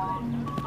Bye.